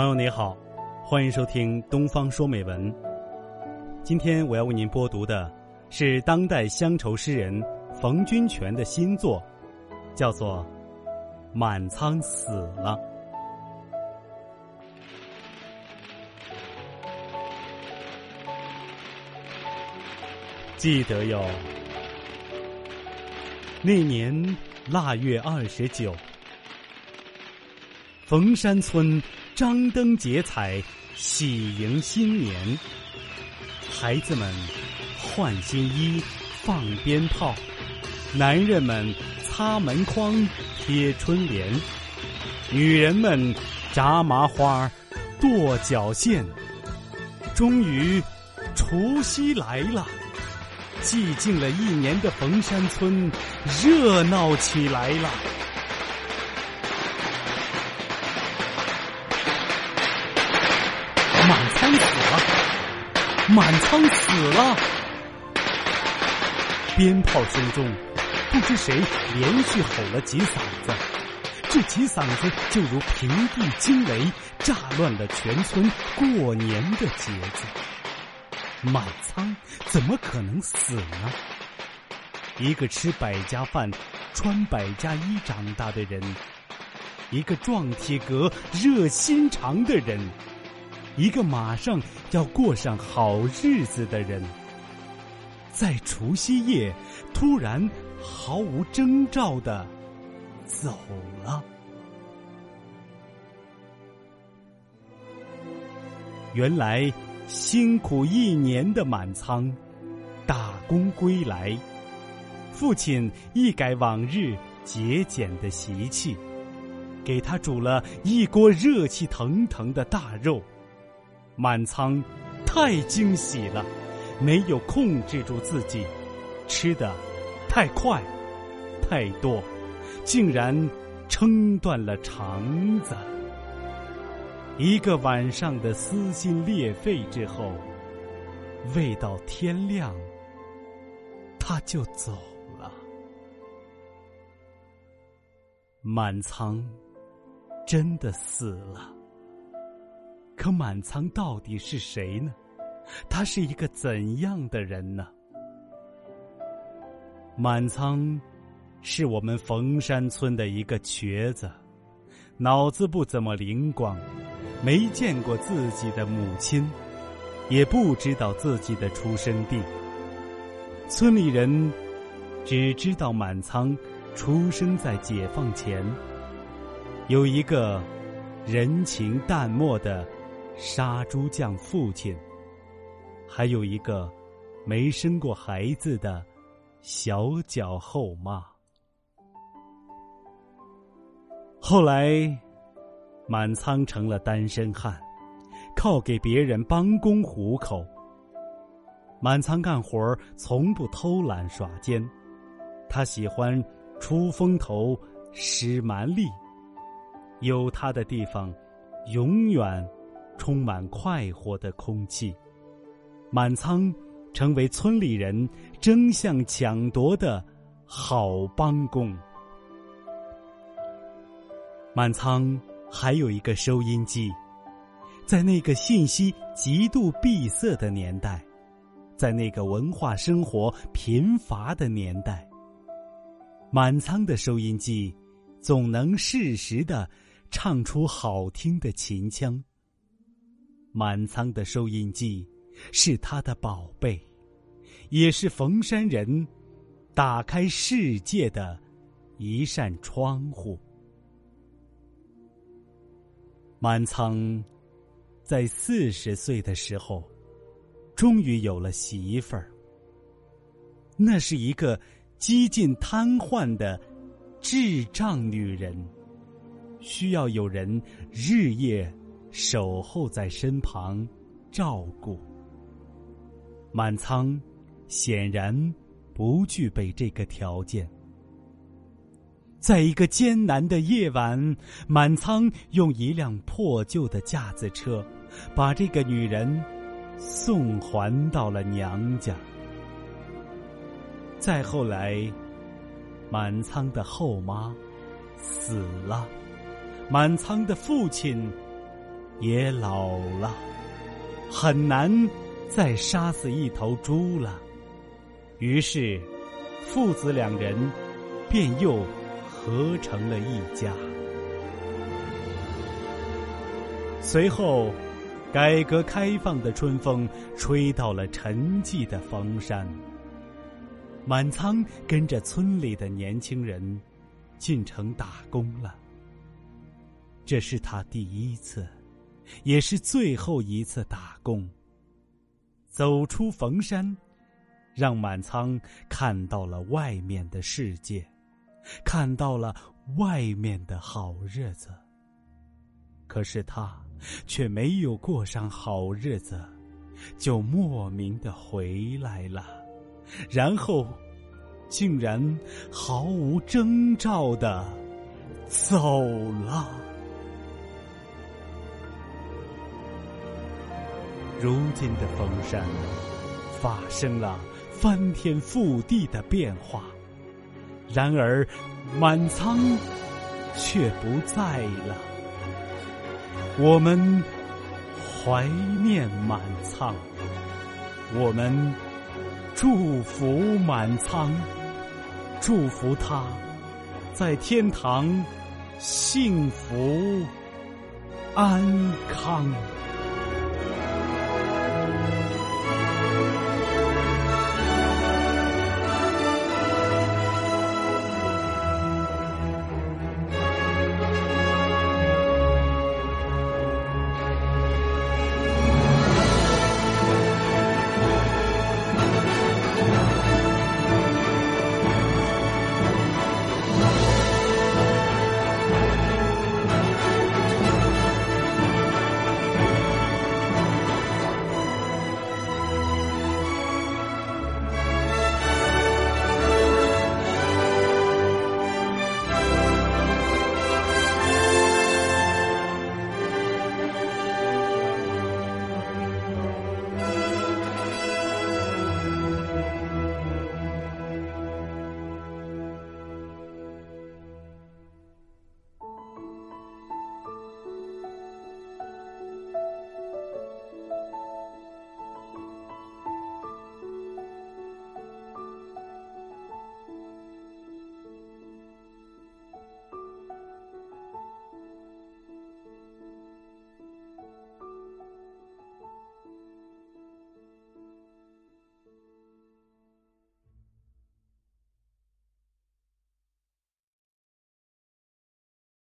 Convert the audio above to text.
朋友你好，欢迎收听《东方说美文》。今天我要为您播读的是当代乡愁诗人冯君泉的新作，叫做《满仓死了》。记得哟，那年腊月二十九，冯山村张灯结彩，喜迎新年。孩子们换新衣，放鞭炮；男人们擦门框，贴春联；女人们扎麻花，剁脚线。终于，除夕来了。寂静了一年的冯山村，热闹起来了。满仓死了，满仓死了。鞭炮声中，不知谁连续吼了几嗓子，这几嗓子就如平地惊雷，炸乱了全村过年的节奏。满仓怎么可能死呢？一个吃百家饭、穿百家衣长大的人，一个壮体格、热心肠的人，一个马上要过上好日子的人，在除夕夜突然毫无征兆的走了。原来。辛苦一年的满仓，打工归来，父亲一改往日节俭的习气，给他煮了一锅热气腾腾的大肉。满仓太惊喜了，没有控制住自己，吃的太快太多，竟然撑断了肠子。一个晚上的撕心裂肺之后，未到天亮，他就走了。满仓真的死了。可满仓到底是谁呢？他是一个怎样的人呢？满仓是我们冯山村的一个瘸子，脑子不怎么灵光。没见过自己的母亲，也不知道自己的出生地。村里人只知道满仓出生在解放前，有一个人情淡漠的杀猪匠父亲，还有一个没生过孩子的小脚后妈。后来。满仓成了单身汉，靠给别人帮工糊口。满仓干活从不偷懒耍奸，他喜欢出风头、使蛮力。有他的地方，永远充满快活的空气。满仓成为村里人争相抢夺的好帮工。满仓。还有一个收音机，在那个信息极度闭塞的年代，在那个文化生活贫乏的年代，满仓的收音机总能适时的唱出好听的秦腔。满仓的收音机是他的宝贝，也是冯山人打开世界的一扇窗户。满仓在四十岁的时候，终于有了媳妇儿。那是一个几近瘫痪的智障女人，需要有人日夜守候在身旁照顾。满仓显然不具备这个条件。在一个艰难的夜晚，满仓用一辆破旧的架子车，把这个女人送还到了娘家。再后来，满仓的后妈死了，满仓的父亲也老了，很难再杀死一头猪了。于是，父子两人便又合成了一家。随后，改革开放的春风吹到了沉寂的房山。满仓跟着村里的年轻人进城打工了。这是他第一次，也是最后一次打工。走出冯山，让满仓看到了外面的世界，看到了外面的好日子。可是他却没有过上好日子，就莫名的回来了，然后竟然毫无征兆的走了。如今的峰山发生了翻天覆地的变化，然而满仓却不在了。我们怀念满仓，我们祝福满仓，祝福他在天堂幸福安康。